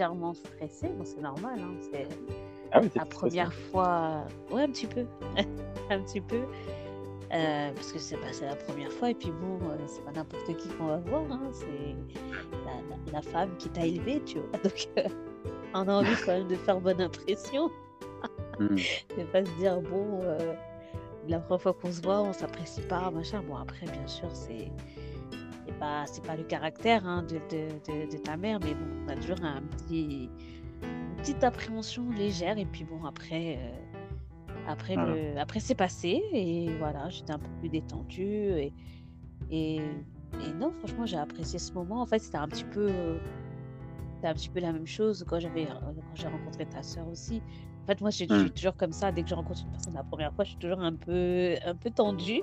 légèrement stressée. Bon, c'est normal. Hein, c'est Ah la première fois. Ouais, un petit peu. un petit peu. Euh, parce que c'est bah, c'est la première fois. Et puis bon, euh, c'est pas n'importe qui qu'on va voir. hein, C'est la, la- la femme qui t'a élevé, tu vois. Donc, euh, on a envie quand même de faire bonne impression. De pas se dire bon euh, la première fois qu'on se voit on s'apprécie pas machin bon après bien sûr c'est pas c'est pas le caractère hein, de, de, de, de ta mère mais bon on a toujours un petit une petite appréhension légère et puis bon après euh, après Voilà. le après c'est passé et voilà j'étais un peu plus détendue et et, et non franchement j'ai apprécié ce moment en fait c'était un petit peu euh, c'était un petit peu la même chose quand j'avais quand j'ai rencontré ta sœur aussi en fait, moi, je, suis toujours comme ça. Dès que je rencontre une personne la première fois, je suis toujours un peu, un peu tendue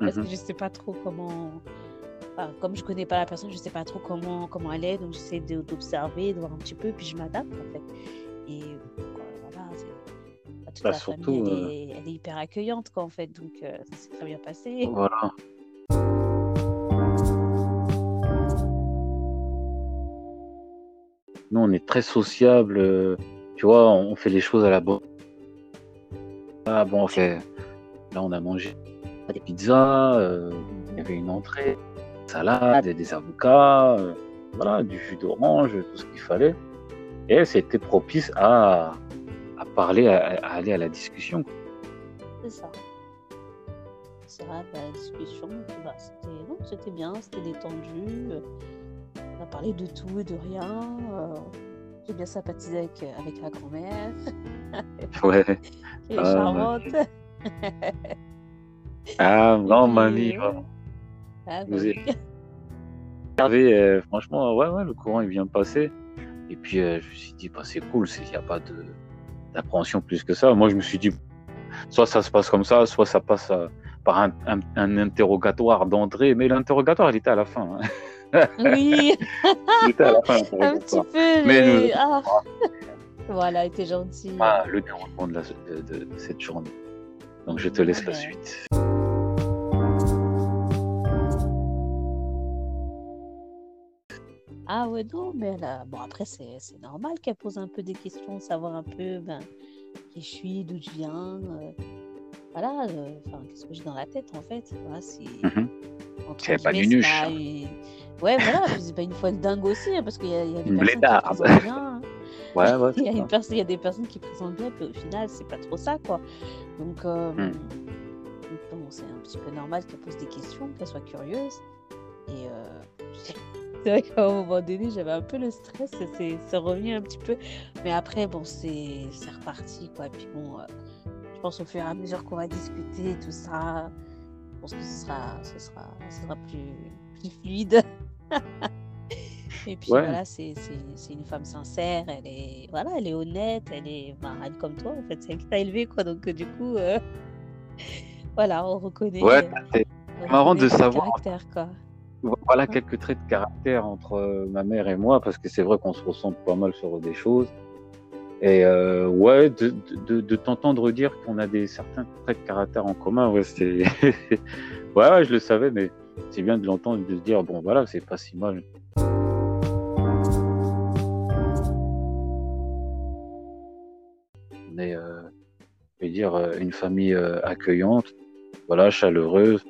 parce Mhm. que je sais pas trop comment. Enfin, comme je connais pas la personne, je sais pas trop comment, comment elle est. Donc, j'essaie d'observer, de voir un petit peu, puis je m'adapte en fait. Et voilà, toute Bah, la surtout, famille, elle, euh, est, elle est hyper accueillante, quoi, en fait. Donc, euh, ça s'est très bien passé. Voilà. Nous, on est très sociable. euh, Tu vois, on fait les choses à la bonne. Ah bon, on fait. Là, on a mangé des pizzas. euh, Il y avait une entrée, salade, des avocats, euh, voilà, du jus d'orange, tout ce qu'il fallait. Et c'était propice à, à parler, à, à aller à la discussion. C'est ça. C'est vrai, bah, la discussion, bah, c'était bien, c'était détendu. euh, On a parlé de tout et de rien. euh, J'ai bien sympathisé avec, avec la grand-mère, Ouais. qui est Ah, charmante. Ah, Et non, mamie, vraiment. ah, bah Vous oui. êtes- Euh, franchement, ouais, ouais, le courant il vient de passer. Et puis euh, je me suis dit, bah, c'est cool, il n'y a pas d'appréhension plus que ça. Moi, je me suis dit, soit ça se passe comme ça, soit ça passe euh, par un, un- un interrogatoire d'entrée. Mais l'interrogatoire, il était à la fin. hein. Oui, Il était à la fin, un petit peu. Mais mais- ah. Voilà, était gentil. Ah, le déroulement de, de- de- cette journée. Donc, je te laisse la suite. Ah ouais, non, mais a- bon, après, c'est c'est normal qu'elle pose un peu des questions, savoir un peu ben, qui je suis, d'où je viens. euh, voilà, euh, enfin, qu'est-ce que j'ai dans la tête, en fait. Voilà, C'est pas nuche. pas une- Ouais, voilà, c'est pas une folle dingue aussi, hein, parce qu'il y a, il y a des personnes qui présentent bien. hein. Ouais, ouais, Il y, a c'est une ça. personne, il y a des personnes qui présentent bien, puis au final, c'est pas trop ça, quoi. Donc, euh, Hmm. bon, c'est un petit peu normal qu'elle pose des questions, qu'elle soit curieuse. Et euh, c'est vrai qu'à un moment donné, j'avais un peu le stress, c'est revenu un petit peu. Mais après, bon, c'est c'est reparti, quoi. Et puis bon, euh, je pense au fur et à mesure qu'on va discuter, tout ça, je pense que ce sera, ce sera, ce sera plus, plus fluide. Et puis Ouais. voilà, c'est c'est- c'est une femme sincère, elle est, voilà, elle est honnête, elle est, ben, elle est comme toi, en fait, c'est elle qui t'a élevé, quoi. Donc, euh, du coup, euh, voilà, on reconnaît, Ouais, euh, c'est on marrant reconnaît de savoir. caractère, quoi. Voilà quelques traits de caractère entre euh, ma mère et moi, parce que c'est vrai qu'on se ressemble pas mal sur des choses. Et euh, ouais, de, de, de t'entendre dire qu'on a des certains traits de caractère en commun, ouais, c'est. ouais, ouais, je le savais, mais c'est bien de l'entendre, de se dire, bon, voilà, c'est pas si mal. On est, euh, je vais dire, euh, une famille euh, accueillante, voilà, chaleureuse.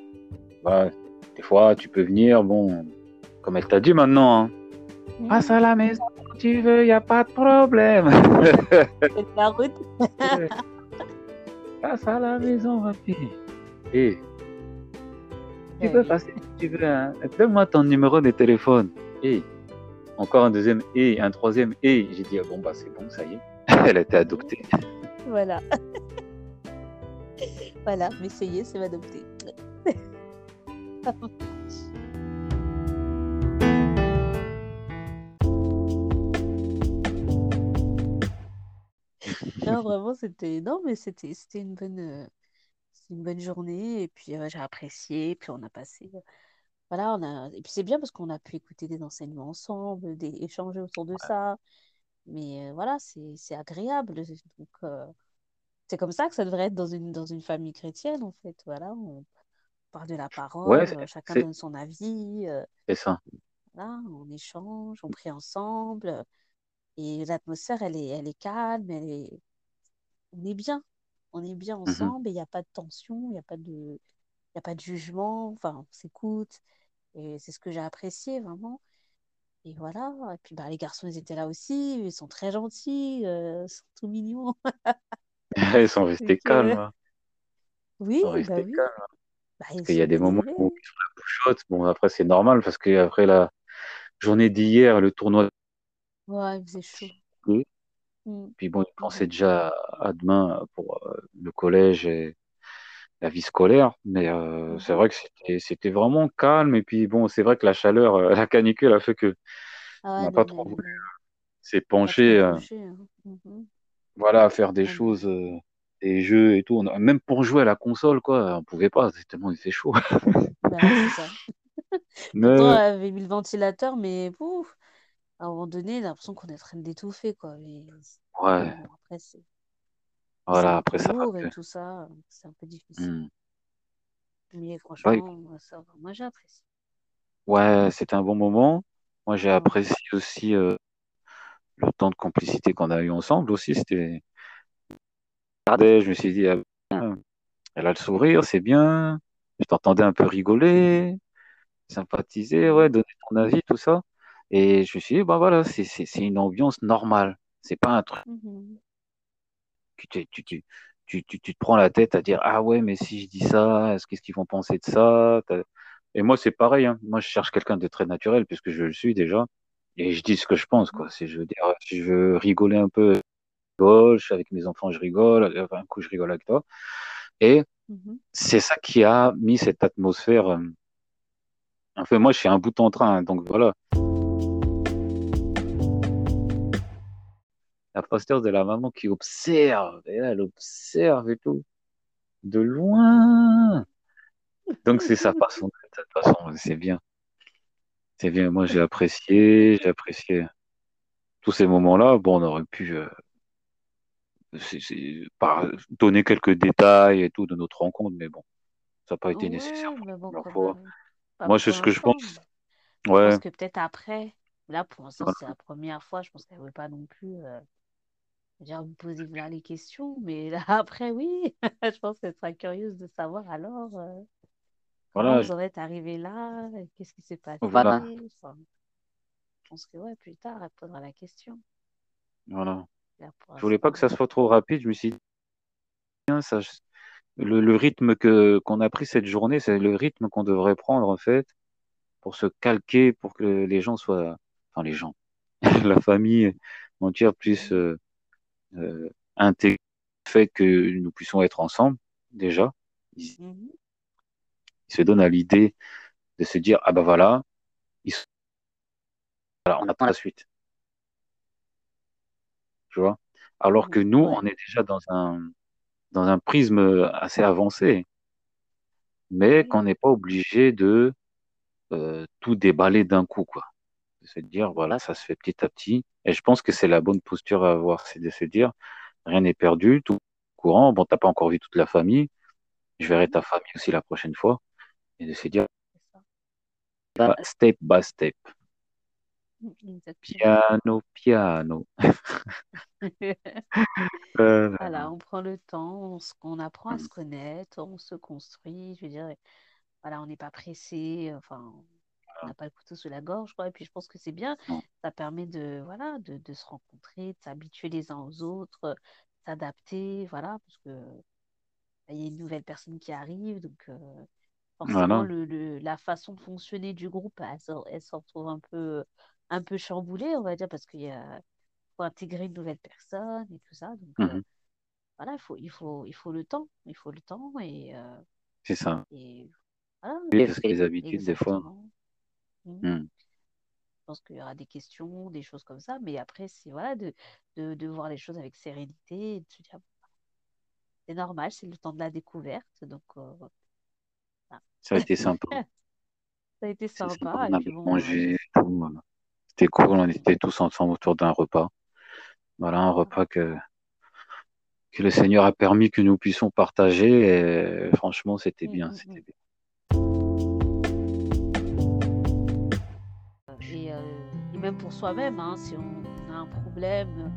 Des fois, tu peux venir, bon, comme elle t'a dit maintenant, hein, passe à la maison quand tu veux, il n'y a pas de problème. C'est de la route. passe à la maison, ma fille. Et tu peux passer si tu veux. Hein. Donne-moi ton numéro de téléphone. Et encore un deuxième et, un troisième et. J'ai dit, ah bon, bah c'est bon, ça y est. Elle a été adoptée. Voilà. voilà, mais ça y est, c'est Non, vraiment, c'était. Non, mais c'était c'était une bonne, euh, c'était une bonne journée. Et puis, euh, j'ai apprécié. Puis, on a passé. euh, Voilà, on a... Et puis, c'est bien parce qu'on a pu écouter des enseignements ensemble, des... échanger autour de ça. Mais euh, voilà, c'est c'est agréable. Donc, c'est comme ça que ça devrait être dans une, dans une famille chrétienne, en fait. Voilà, on parle de la parole, euh, chacun donne son avis. euh, c'est ça. voilà, on échange, on prie ensemble. Et l'atmosphère, elle est, elle est calme, elle est... on est bien. On est bien Mhm. ensemble et il n'y a pas de tension, il n'y a pas de, y a pas de jugement. Enfin, on s'écoute. Et c'est ce que j'ai apprécié vraiment. Et voilà. Et puis bah, les garçons, ils étaient là aussi. Ils sont très gentils, euh, ils sont tout mignons. Ils sont restés calmes. euh, hein. oui, Ils sont bah restés oui. calmes. Bah, Parce qu'il y a des moments où sont la bouche haute. Bon, après, c'est normal parce qu'après la journée d'hier, le tournoi, Ouais, il faisait chaud. Mm. puis bon, ils pensaient déjà à demain pour euh, le collège et la vie scolaire. Mais euh, c'est vrai que c'était vraiment calme. Et puis bon, c'est vrai que la chaleur, euh, la canicule a fait que Ah on n'a pas trop voulu s'épancher, euh, hein. Mhm. voilà, à faire des Ah choses, euh, des jeux et tout. On a- même pour jouer à la console, quoi, on pouvait pas, c'est tellement il fait chaud. Bah ça. Pourtant, Mais elle avait mis le ventilateur, mais pouf, à un moment donné, j'ai l'impression qu'on est en train d'étouffer, quoi. Mais, mais ouais, bon, après, c'est voilà, après ça et tout ça, c'est un peu difficile. Hmm. Mais franchement, ça. Moi, j'ai apprécié. ouais, c'était un bon moment. Moi, j'ai Ouais. apprécié aussi euh, le temps de complicité qu'on a eu ensemble aussi. C'était, je me suis dit, ah, elle a le sourire, c'est bien. Je t'entendais un peu rigoler, sympathiser, ouais, Mhm. donner ton avis, tout ça. Et je me suis dit, bah voilà, c'est une ambiance normale. C'est pas un truc Mhm. tu, tu, tu, tu, tu, tu te prends la tête à dire, ah ouais, mais si je dis ça, est-ce qu'est-ce qu'ils vont penser de ça? Et moi, c'est pareil, hein. Moi, je cherche quelqu'un de très naturel puisque je le suis déjà. Et je dis ce que je pense, Mhm. quoi. Si je veux dire, si je veux rigoler un peu, suis avec mes enfants, je rigole, enfin, un coup, je rigole avec toi. Et Mhm. c'est ça qui a mis cette atmosphère. euh, Enfin, moi, je suis un bout en train, hein, donc voilà. La posture de la maman qui observe, et là, elle observe et tout, de loin. Donc, c'est sa façon, de toute façon, c'est bien. C'est bien. Moi, j'ai apprécié, j'ai apprécié tous ces moments-là. Bon, on aurait pu euh, c'est- c'est- par- donner quelques détails et tout de notre rencontre, mais bon, ça n'a pas été nécessaire pour la fois. Pas Moi, c'est ce que je pense. Je Ouais, pense que peut-être après, là, pour l'instant, c'est voilà, la première fois. Je pense qu'elle ne veut pas non plus. euh, Déjà, vous posez là les questions, mais là, après, oui, je pense qu'elle sera curieuse de savoir alors euh, comment voilà, vous en êtes arrivé là, qu'est-ce qui s'est voilà, passé. Enfin, je pense que ouais, plus tard, elle posera la question. voilà. Je voulais pas que ça soit trop rapide. Je me suis dit, ça, le, le rythme que qu'on a pris cette journée, c'est le rythme qu'on devrait prendre en fait pour se calquer, pour que les gens soient, enfin les gens, la famille entière puisse euh, euh, intégrer le fait que nous puissions être ensemble déjà. Ils, Mhm. ils se donnent à l'idée de se dire ah ben voilà, ils sont- voilà, on attend la suite, tu vois. Alors que nous, on est déjà dans un dans un prisme assez avancé, mais qu'on n'est pas obligé de euh, tout déballer d'un coup, quoi. De se dire voilà, ça se fait petit à petit. Et je pense que c'est la bonne posture à avoir, c'est de se dire rien n'est perdu, tout courant. Bon, t'as pas encore vu toute la famille, je verrai ta famille aussi la prochaine fois, et de se dire là, step by step. Piano, piano. Euh, Voilà, on prend le temps, on, se- on apprend à se connaître, on se construit. Je veux dire, voilà, on n'est pas pressé, enfin, on n'a pas le couteau sous la gorge, quoi. Et puis je pense que c'est bien, ça permet de, voilà, de, de se rencontrer, de s'habituer les uns aux autres, s'adapter, voilà, parce que bah, il y a une nouvelle personne qui arrive, donc euh, forcément voilà, le, le- la façon de fonctionner du groupe, elle, elle se retrouve un peu, un peu chamboulée, on va dire, parce qu'il faut intégrer une nouvelle personne et tout ça, donc. euh, Mhm. voilà, il faut, il faut, il faut le temps, il faut le temps et, euh, c'est ça. et voilà, Oui, parce que les habitudes, des fois. Mhm. hmm, Je pense qu'il y aura des questions, des choses comme ça, mais après, c'est voilà, de, de, de voir les choses avec sérénité et de se dire, c'est normal, c'est le temps de la découverte, donc euh, voilà. Ça a été sympa. Ça a été sympa, sympa, on a mangé, tout. voilà. C'était cool, on était tous ensemble autour d'un repas. Voilà, un repas que, que le Seigneur a permis que nous puissions partager. Et franchement, c'était Mm, bien, mm, c'était mm. bien. Et, euh, et même pour soi-même, hein, si on a un problème, euh,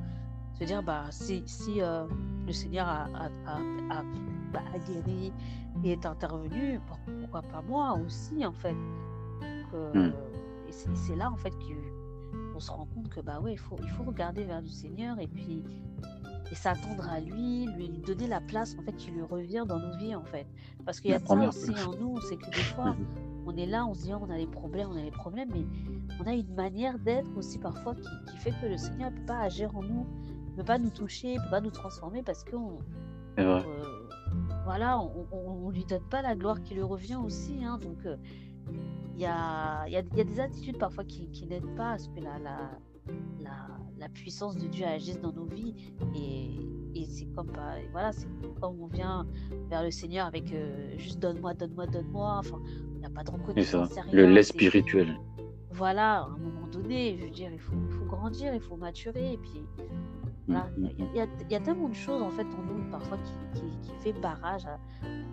se dire, bah, si, si euh, le Seigneur a, a, a, bah, guéri et est intervenu, pourquoi pas moi aussi, en fait. Hmm. Et c'est là, en fait, qu'on se rend compte que, bah ouais, il faut, il faut regarder vers le Seigneur et puis et s'attendre à lui, lui donner la place en fait qui lui revient dans nos vies en fait. Parce qu'il y a ça aussi en nous, c'est que des fois on est là, on se dit oh, on a des problèmes, on a des problèmes, mais on a une manière d'être aussi parfois qui, fait que le Seigneur ne peut pas agir en nous, ne peut pas nous toucher, ne peut pas nous transformer parce qu'on euh, voilà, on, ne lui donne pas la gloire qui lui revient aussi. Hein, donc euh, il y, a, y, a, y, a, des attitudes parfois qui, qui n'aident pas à ce que la, la, la, la, puissance de Dieu agisse dans nos vies. Et, et c'est comme, bah, voilà, comme on vient vers le Seigneur avec euh, juste donne-moi, donne-moi, donne-moi. Enfin, il n'y a pas de reconnaissance. Ça, le lait spirituel. Voilà, à un moment donné, je veux dire, il faut, il faut grandir, il faut maturer. Et puis, voilà, mm, mm, il y, mm. y, a tellement de choses en fait en nous parfois qui, qui, qui fait barrage à,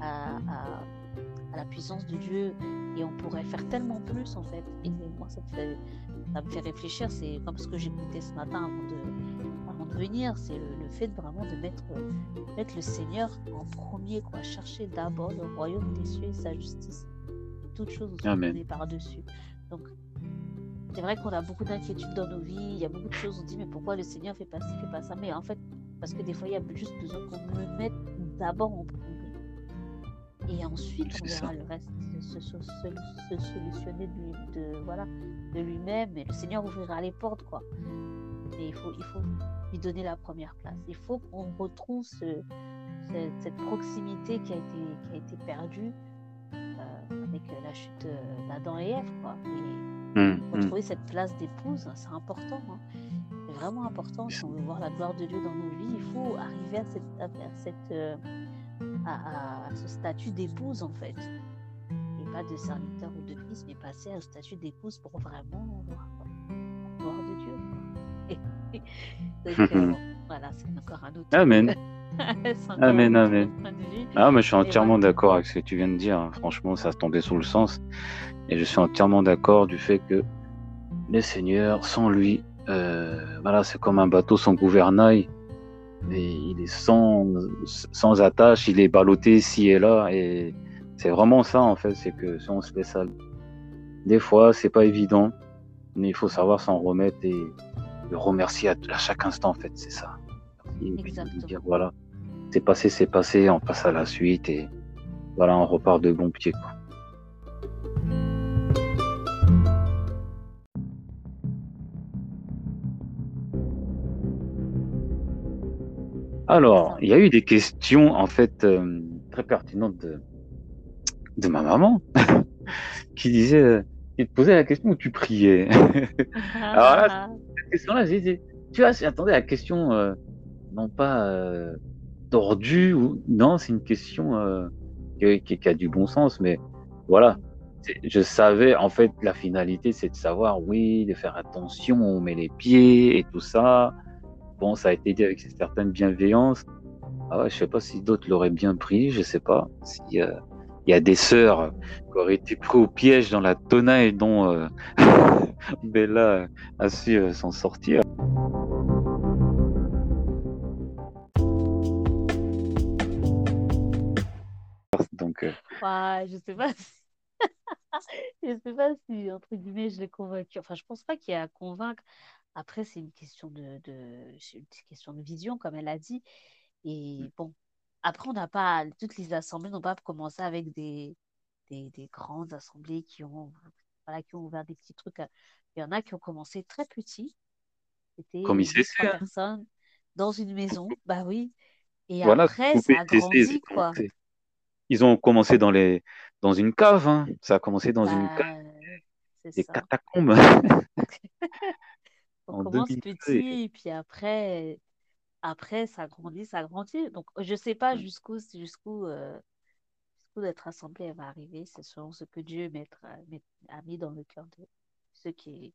à, à, à, la puissance de Dieu et on pourrait faire tellement plus en fait. Et moi, ça me fait, ça me fait réfléchir. C'est comme ce que j'écoutais ce matin avant de, avant de venir. C'est le, fait de vraiment de mettre, mettre le Seigneur en premier, quoi. Chercher d'abord le royaume des cieux et sa justice. Toutes choses sont données par-dessus. Donc, c'est vrai qu'on a beaucoup d'inquiétudes dans nos vies. Il y a beaucoup de choses. On dit, mais pourquoi le Seigneur fait pas ci, fait pas ça? Mais en fait, parce que des fois, il y a juste besoin qu'on le mette d'abord en premier. Et ensuite, on verra le reste se, solutionner de, voilà, de lui-même. Et le Seigneur ouvrira les portes, quoi. Mais il faut, il faut lui donner la première place. Il faut qu'on retrouve cette, proximité qui a été, qui a été perdue euh, avec la chute d'Adam et Ève, quoi. Et mmh, mmh. retrouver cette place d'épouse, c'est important. Hein. C'est vraiment important. Si on veut voir la gloire de Dieu dans nos vies, il faut arriver à cette, à cette euh, à, ce statut d'épouse en fait. Et pas de serviteur ou de fils, mais passer à statut d'épouse pour vraiment gloire de Dieu. Donc, euh, voilà, c'est encore un autre. Amen. amen, amen. Ah, mais je suis entièrement d'accord avec ce que tu viens de dire. Franchement, ça se tombait sous le sens. Et je suis entièrement d'accord du fait que le Seigneur, sans lui, euh, voilà, c'est comme un bateau sans gouvernail il est sans, sans attache, il est ballotté ici et là. Et c'est vraiment ça, en fait, c'est que si on se fait ça, des fois, c'est pas évident, mais il faut savoir s'en remettre et le remercier à, chaque instant, en fait, c'est ça. Et puis dire, voilà, c'est passé, c'est passé, on passe à la suite et voilà, on repart de bon pied. Quoi. Alors, il y a eu des questions, en fait, euh, très pertinentes de, de ma maman, qui disait, euh, qui te posait la question où tu priais. Alors là, cette question-là, j'ai dit, tu vois, j'attendais la question, euh, non pas tordue, ou non, c'est une question qui, qui, a du bon sens, mais voilà. Je savais, en fait, la finalité, c'est de savoir, oui, de faire attention, on met les pieds et tout ça. Bon, ça a été dit avec une certaine bienveillance. Ah ouais, je sais pas si d'autres l'auraient bien pris, je sais pas. S'il y, a des sœurs qui auraient été pris au piège dans la tonaille dont euh, Bella a su euh, s'en sortir. Donc, euh... ouais, je sais pas. Je sais pas si entre guillemets je l'ai convaincu. Enfin, je pense pas qu'il y a à convaincre. Après, c'est une question de, de, une question de vision, comme elle a dit. Et mmh. bon, après, on n'a pas, toutes les assemblées n'ont pas commencé avec des, des, des, grandes assemblées qui ont, voilà, qui ont ouvert des petits trucs. Il y en a qui ont commencé très petits. C'était Comme hein. personnes dans une maison. Bah oui. Et après, ça a grandi, quoi. Ils ont commencé dans, les, dans une cave. Hein. Ça a commencé dans une cave. Bah, des catacombes. On commence petit et puis après, après ça grandit, ça grandit. Donc je sais pas mmh. jusqu'où jusqu'où euh, jusqu'où notre assemblée va arriver. C'est selon ce que Dieu mettra, a mis dans le cœur de ceux qui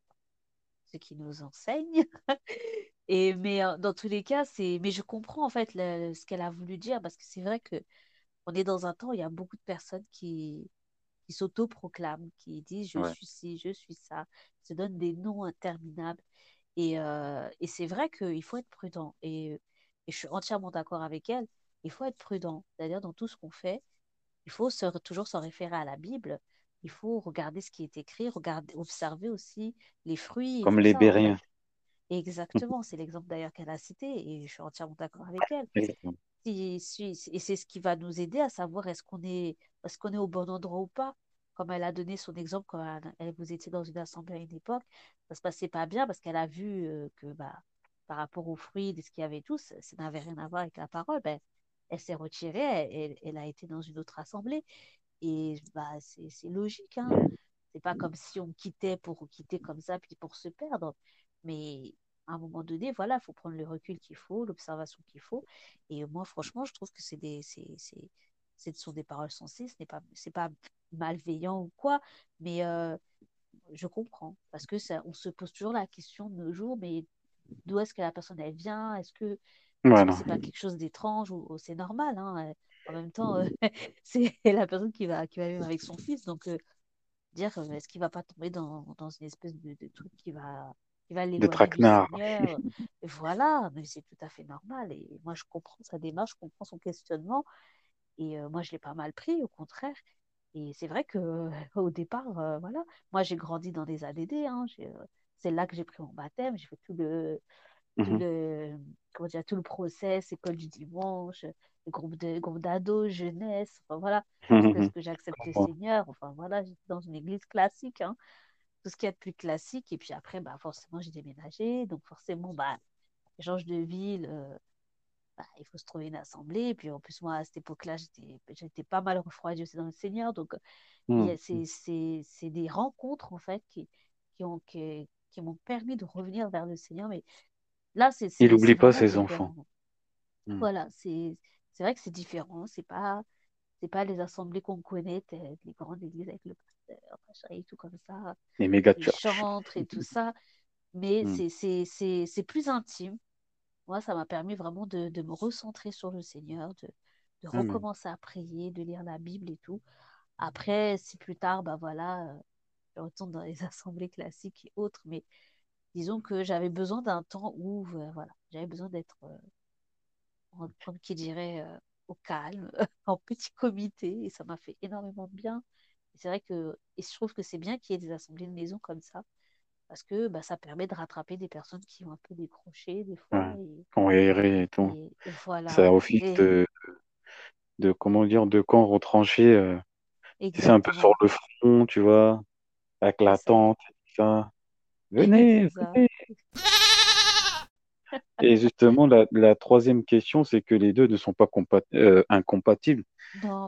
ceux qui nous enseignent. et mais dans tous les cas, c'est mais je comprends en fait ce qu'elle a voulu dire parce que c'est vrai que on est dans un temps où il y a beaucoup de personnes qui qui s'autoproclament, qui disent je suis ci, je suis ça, se donnent des noms interminables. Et, euh, et c'est vrai qu'il faut être prudent. Et, et je suis entièrement d'accord avec elle. Il faut être prudent. C'est-à-dire, dans tout ce qu'on fait, il faut se, toujours s'en référer à la Bible. Il faut regarder ce qui est écrit, regarder, observer aussi les fruits Comme les ça, en Bériens. fait. Exactement, c'est l'exemple d'ailleurs qu'elle a cité et je suis entièrement d'accord avec elle. Exactement. Si- si- et c'est ce qui va nous aider à savoir est-ce qu'on est, est-ce qu'on est au bon endroit ou pas. Comme elle a donné son exemple quand elle, vous étiez dans une assemblée à une époque, ça se passait pas bien parce qu'elle a vu euh, que bah, par rapport aux fruits, de ce qu'il y avait et tout, ça, n'avait rien à voir avec la parole. Ben, elle s'est retirée, elle, elle- a été dans une autre assemblée. Et bah, c'est logique, hein. C'est pas comme si on quittait pour quitter comme ça, puis pour se perdre. Mais à un moment donné, voilà, il faut prendre le recul qu'il faut, l'observation qu'il faut. Et moi, franchement, je trouve que c'est des, c'est, ce sont des paroles sensées, ce n'est pas, pas malveillant ou quoi, mais euh, je comprends. Parce que ça, on se pose toujours la question de nos jours, mais d'où est-ce que la personne elle vient? Est-ce que Voilà. c'est pas quelque chose d'étrange ou, ou c'est normal, hein? euh, En même temps, euh, c'est la personne qui va, qui va vivre avec son fils, donc euh, dire est-ce qu'il va pas tomber dans, dans une espèce de, de truc qui va, qui va De traquenard. Voilà, mais c'est tout à fait normal. Et moi, je comprends sa démarche, je comprends son questionnement. Et euh, moi, je l'ai pas mal pris, au contraire. Et c'est vrai que euh, au départ, euh, voilà, moi, j'ai grandi dans des ADD. Hein, j'ai, euh, c'est là que j'ai pris mon baptême. J'ai fait tout le, tout Mhm. le, comment dire, tout le process, école du dimanche, groupe de, groupe d'ados, jeunesse, enfin voilà, jusqu'à ce que j'accepte le Bon. Seigneur. Enfin voilà, j'étais dans une église classique, hein, tout ce qu'il y a de plus classique. Et puis après, bah, forcément, j'ai déménagé. Donc forcément, bah, change de ville, euh, bah, il faut se trouver une assemblée. Et puis en plus, moi, à cette époque-là, j'étais, pas mal refroidie aussi dans le Seigneur. Donc Mhm. a- c'est, des rencontres, en fait, qui, qui ont, qui, qui m'ont permis de revenir vers le Seigneur. Mais Là, c'est Il n'oublie pas ses enfants. Mhm. Voilà, c'est vrai que c'est différent. C'est pas c'est pas les assemblées qu'on connaît, les grandes églises avec le pasteur, et tout comme ça, Les méga les chantres et tout ça. Mais c'est c'est plus intime. Moi, ça m'a permis vraiment de, de me recentrer sur le Seigneur, de, de Mhm. recommencer à prier, de lire la Bible et tout. Après, si plus tard, bah voilà, euh, je retourne dans les assemblées classiques et autres, mais disons que j'avais besoin d'un temps où, euh, voilà, j'avais besoin d'être euh, en- qui dirait, euh, au calme, en petit comité, et ça m'a fait énormément de bien. C'est vrai que, et je trouve que c'est bien qu'il y ait des assemblées de maison comme ça, parce que bah, ça permet de rattraper des personnes qui ont un peu décroché des fois, Ouais. et, errait et tout. et, et voilà. Ça office Et, de, de, comment dire, de camp retranché. euh, tu sais, un peu sur le front, tu vois, avec c'est la tente et tout ça. Venez, c'est venez. Et justement, la, la troisième question, c'est que les deux ne sont pas euh, incompatibles.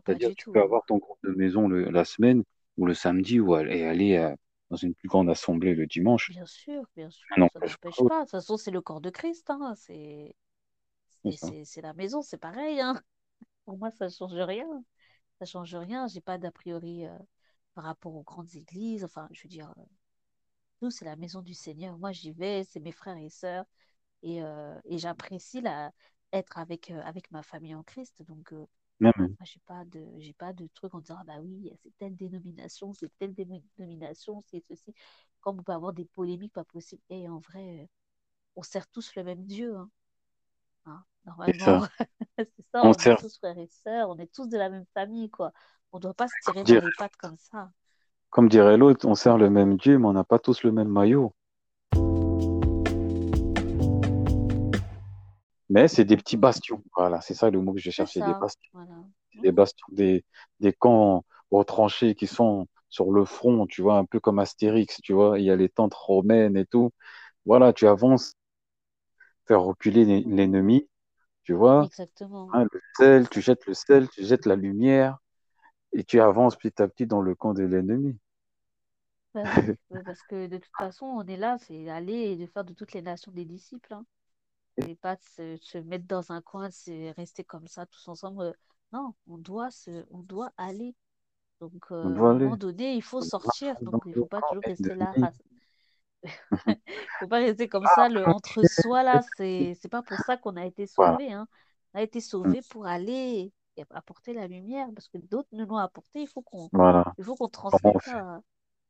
C'est-à-dire, du tu peux avoir ton groupe de maison le- la semaine ou le samedi ou aller, et aller euh, dans une plus grande assemblée le dimanche. Bien sûr, bien sûr, ça n'empêche pas. De toute façon, c'est le corps de Christ, hein. C'est la maison, c'est pareil, hein. Pour moi, ça ne change rien. Ça change rien. J'ai pas d'a priori euh, par rapport aux grandes églises. Enfin, je veux dire, euh, nous, c'est la maison du Seigneur. Moi, j'y vais, c'est mes frères et sœurs. Et, euh, et j'apprécie la, être avec, euh, avec ma famille en Christ. Donc, euh, Même. moi, j'ai pas de, j'ai pas de truc en disant, ah bah oui, c'est telle dénomination, c'est telle dénomination, c'est ceci. Comme on peut avoir des polémiques pas possibles. Et en vrai, euh, on sert tous le même Dieu. hein. Hein, C'est Normalement, ça. c'est ça, On on est sert, tous frères et sœurs, on est tous de la même famille, quoi. On ne doit pas se tirer dans les pattes comme ça. comme dirait l'autre, on sert le même Dieu, mais on n'a pas tous le même maillot. Mais c'est des petits bastions. Voilà, c'est ça le mot que je cherchais, des bastions. voilà. Des bastions, des, des camps retranchés qui sont sur le front, tu vois, un peu comme Astérix, tu vois. Il y a les tentes romaines et tout. Voilà, tu avances, faire reculer l'e- l'ennemi, tu vois. Exactement. Hein, le sel, tu jettes le sel, tu jettes la lumière et tu avances petit à petit dans le camp de l'ennemi. Ouais, parce que de toute façon, on est là, c'est aller et de faire de toutes les nations des disciples. Hein. Et pas de se, se mettre dans un coin, c'est rester comme ça tous ensemble. Euh, Non, on doit se, on doit aller. Donc, On euh, à un moment donné, il faut sortir. Donc, il ne le faut pas toujours rester là. ennemi. ras- faut pas rester comme ça, le entre soi là. C'est, c'est pas pour ça qu'on a été Voilà. sauvé. Hein. On a été Mm. sauvé pour aller et apporter la lumière, parce que d'autres nous l'ont apporté. Il faut qu'on, Voilà. il faut qu'on Comment transmette ça.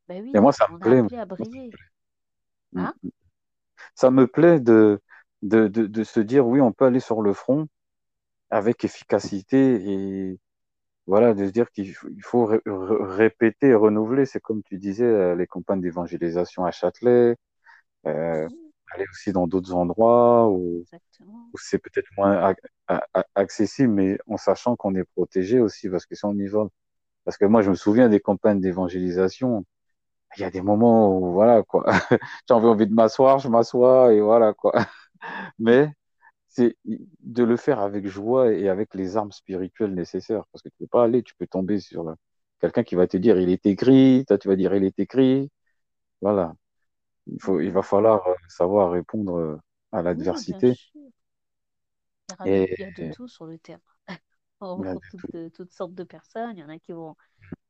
Ben Et oui, moi, ça me on plaît. à briller. Mm. Hein? ça me plaît de, de, de, se dire oui, on peut aller sur le front avec efficacité et voilà, de se dire qu'il faut, répéter et renouveler. C'est comme tu disais, euh, les campagnes d'évangélisation à Châtelet, euh, aller aussi dans d'autres endroits où, où c'est peut-être moins accessible, mais en sachant qu'on est protégé aussi, parce que si on y va, parce que moi je me souviens des campagnes d'évangélisation, il y a des moments où voilà quoi, j'ai envie de m'asseoir, je m'assois et voilà quoi. Mais c'est de le faire avec joie et avec les armes spirituelles nécessaires, parce que tu peux pas aller, tu peux tomber sur quelqu'un qui va te dire il est écrit, toi tu vas dire il est écrit, voilà. Il faut, il va falloir euh, savoir répondre euh, à l'adversité. il, y a de tout sur le terrain. On toutes, toutes sortes de personnes. Il y en a qui vont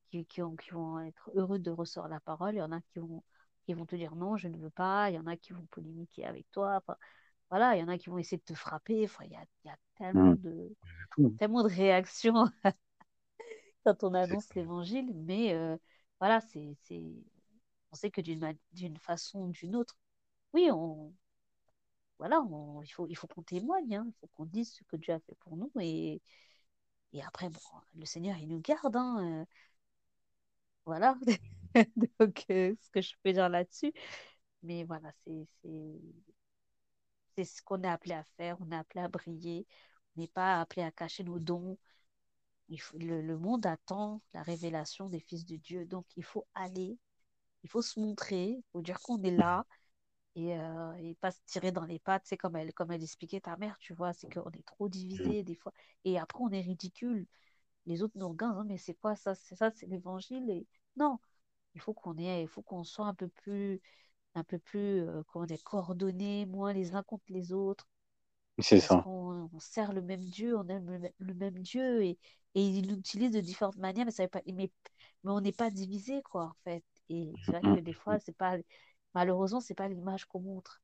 qui, qui, vont être heureux de recevoir la parole. Il y en a qui vont, qui vont te dire non, je ne veux pas. Il y en a qui vont polémiquer avec toi. Enfin, voilà, il y en a qui vont essayer de te frapper. Enfin, il, y a, y a tellement, mmh. de, tellement de réactions quand on annonce l'évangile. Mais euh, voilà, c'est, on sait que d'une, d'une façon ou d'une autre, oui, on, voilà, on, il faut, il faut qu'on témoigne, hein. il faut qu'on dise ce que Dieu a fait pour nous. Et, et après, bon, le Seigneur, il nous garde. Hein. Euh, voilà. Donc, euh, ce que je peux dire là-dessus. Mais voilà, c'est ce qu'on est appelé à faire. On est appelé à briller. On n'est pas appelé à cacher nos dons. Le, monde attend la révélation des fils de Dieu. Donc, il faut aller. Il faut se montrer. Il faut dire qu'on est là. Et, euh, et, pas se tirer dans les pattes. C'est comme elle, comme elle expliquait ta mère, tu vois. C'est qu'on est trop divisé des fois. Et après, on est ridicule. Les autres nous regardent. Hein, mais c'est quoi ça? C'est ça, c'est l'évangile. Et non, il faut qu'on ait, il faut qu'on soit un peu plus, un peu plus, euh, comment dire, coordonnés, moins les uns contre les autres. C'est ça. On, sert le même Dieu, on aime le, même Dieu et, et il l'utilise de différentes manières, mais, ça pas, mais, mais on n'est pas divisé, quoi, en fait. Et c'est vrai que des fois, c'est pas, malheureusement, c'est pas l'image qu'on montre.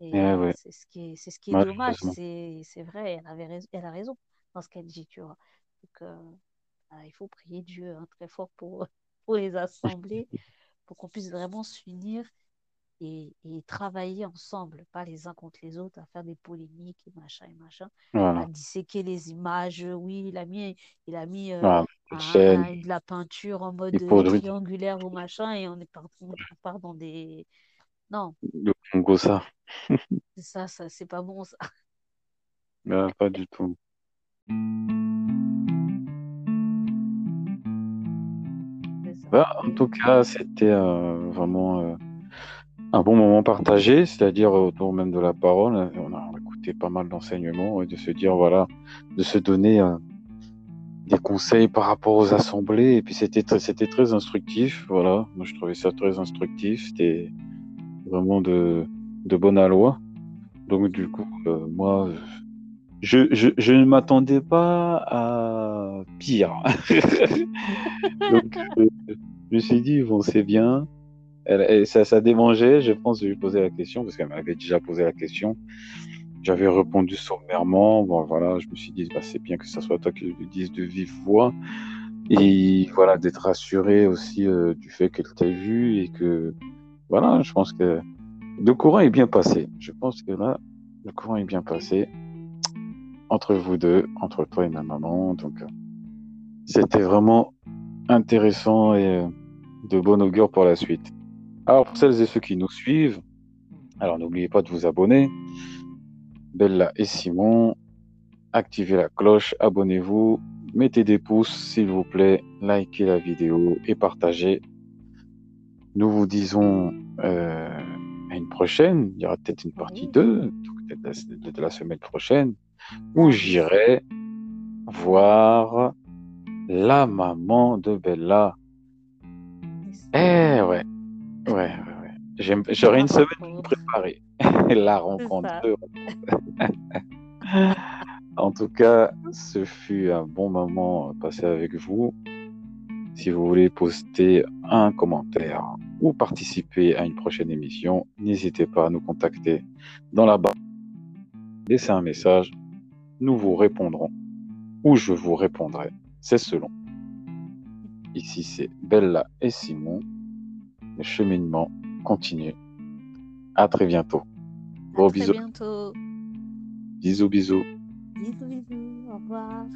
Et eh c'est ce qui est, c'est ce qui est dommage. C'est vrai, elle, avait raison, elle a raison dans ce qu'elle dit, tu vois. Donc, euh, bah, il faut prier Dieu hein, très fort pour, pour les assembler, pour qu'on puisse vraiment s'unir et, et, travailler ensemble, pas les uns contre les autres, à faire des polémiques et machin et machin, à disséquer les images. Oui, il a mis, il a mis euh, de la peinture en mode triangulaire ou machin et on, est part, on part dans des. Non. Le Congo, ça. c'est ça, ça c'est pas bon ça. pas du tout. Bah, en tout cas, c'était euh, vraiment euh, un bon moment partagé, c'est-à-dire autour même de la parole. On a écouté pas mal d'enseignements et de se dire, voilà, de se donner euh, des conseils par rapport aux assemblées. Et puis c'était très, c'était très instructif. Voilà, moi je trouvais ça très instructif. C'était vraiment de, de bonne aloi. Donc du coup, moi, je, je, je ne m'attendais pas à pire. Donc, je me suis dit, bon, c'est bien. Elle, ça, ça démangeait. Je pense que je lui posais la question parce qu'elle m'avait déjà posé la question. J'avais répondu sommairement. Bon, voilà, je me suis dit, bah, c'est bien que ce soit toi qui le dise de vive voix. Et voilà, d'être rassuré aussi euh, du fait qu'elle t'a vu et que, voilà, je pense que le courant est bien passé. Je pense que là, le courant est bien passé entre vous deux, entre toi et ma maman. Donc, euh, c'était vraiment intéressant et euh, de bon augure pour la suite. Alors, pour celles et ceux qui nous suivent, alors n'oubliez pas de vous abonner. Bella et Simon, activez la cloche, abonnez-vous, mettez des pouces s'il vous plaît, likez la vidéo et partagez. Nous vous disons euh, à une prochaine. Il y aura peut-être une partie 2, peut-être la semaine prochaine où j'irai voir la maman de Bella. Eh ouais, ouais, ouais. ouais. J'aurai une semaine pour préparer la rencontre. en tout cas, ce fut un bon moment passé avec vous. Si vous voulez poster un commentaire ou participer à une prochaine émission, n'hésitez pas à nous contacter dans la barre. Laissez un message nous vous répondrons, ou je vous répondrai, c'est selon. Ici c'est Bella et Simon, le cheminement continue. À très bientôt. Gros bisous. bientôt. Bisous, bisous. Bisous, bisous. Au revoir.